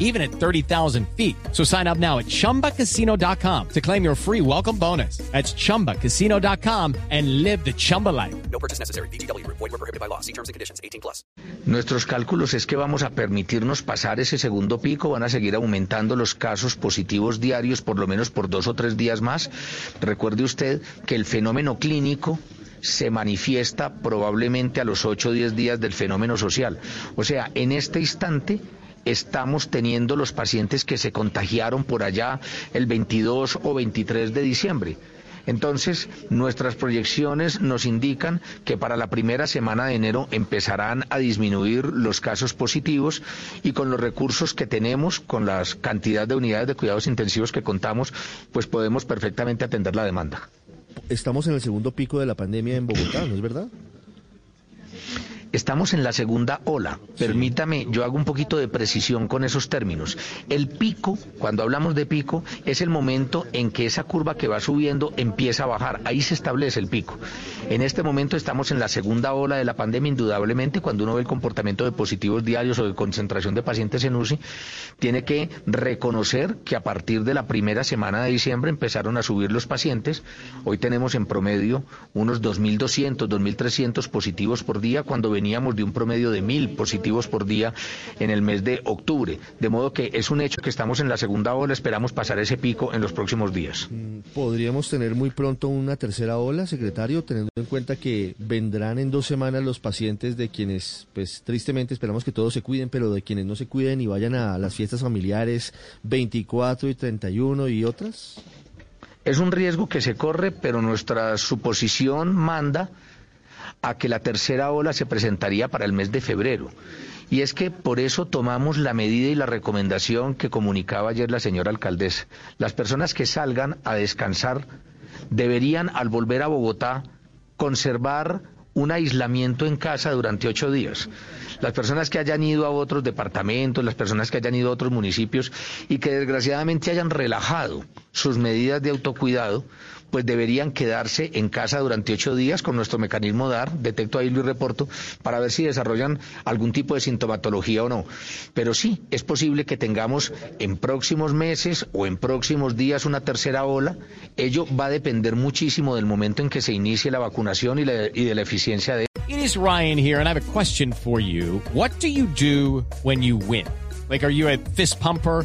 even at 30,000 feet. So sign up now at chumbacasino.com to claim your free welcome bonus. That's chumbacasino.com and live the Chumba life. No purchase necessary. BGW. Void were prohibited by law. See terms and conditions. 18 plus. Nuestros cálculos es que vamos a permitirnos pasar ese segundo pico, van a seguir aumentando los casos positivos diarios por lo menos por dos o tres días más. Recuerde usted que el fenómeno clínico se manifiesta probablemente a los 8 o 10 días del fenómeno social. O sea, en este instante estamos teniendo los pacientes que se contagiaron por allá el 22 o 23 de diciembre. Entonces, nuestras proyecciones nos indican que para la primera semana de enero empezarán a disminuir los casos positivos y con los recursos que tenemos, con la cantidad de unidades de cuidados intensivos que contamos, pues podemos perfectamente atender la demanda. Estamos en el segundo pico de la pandemia en Bogotá, ¿no es verdad? Estamos en la segunda ola. Permítame, yo hago un poquito de precisión con esos términos. El pico, cuando hablamos de pico, es el momento en que esa curva que va subiendo empieza a bajar. Ahí se establece el pico. En este momento estamos en la segunda ola de la pandemia, indudablemente, cuando uno ve el comportamiento de positivos diarios o de concentración de pacientes en UCI, tiene que reconocer que a partir de la primera semana de diciembre empezaron a subir los pacientes. Hoy tenemos en promedio unos 2.200, 2.300 positivos por día, cuando veníamos de un promedio de mil positivos por día en el mes de octubre. De modo que es un hecho que estamos en la segunda ola, esperamos pasar ese pico en los próximos días. ¿Podríamos tener muy pronto una tercera ola, secretario, teniendo en cuenta que vendrán en dos semanas los pacientes de quienes, pues tristemente esperamos que todos se cuiden, pero de quienes no se cuiden y vayan a las fiestas familiares 24 y 31 y otras? Es un riesgo que se corre, pero nuestra suposición manda a que la tercera ola se presentaría para el mes de febrero. Y es que por eso tomamos la medida y la recomendación que comunicaba ayer la señora alcaldesa. Las personas que salgan a descansar deberían, al volver a Bogotá, conservar un aislamiento en casa durante ocho días. Las personas que hayan ido a otros departamentos, las personas que hayan ido a otros municipios y que desgraciadamente hayan relajado sus medidas de autocuidado, pues deberían quedarse en casa durante ocho días con nuestro mecanismo DAR, detecto, ahí y reporto, para ver si desarrollan algún tipo de sintomatología o no. Pero sí, es posible que tengamos en próximos meses o en próximos días una tercera ola. Ello va a depender muchísimo del momento en que se inicie la vacunación y, la, y de la eficiencia de. It is Ryan here, and I have a question for you. What do you do when you win? Like, are you a fist pumper?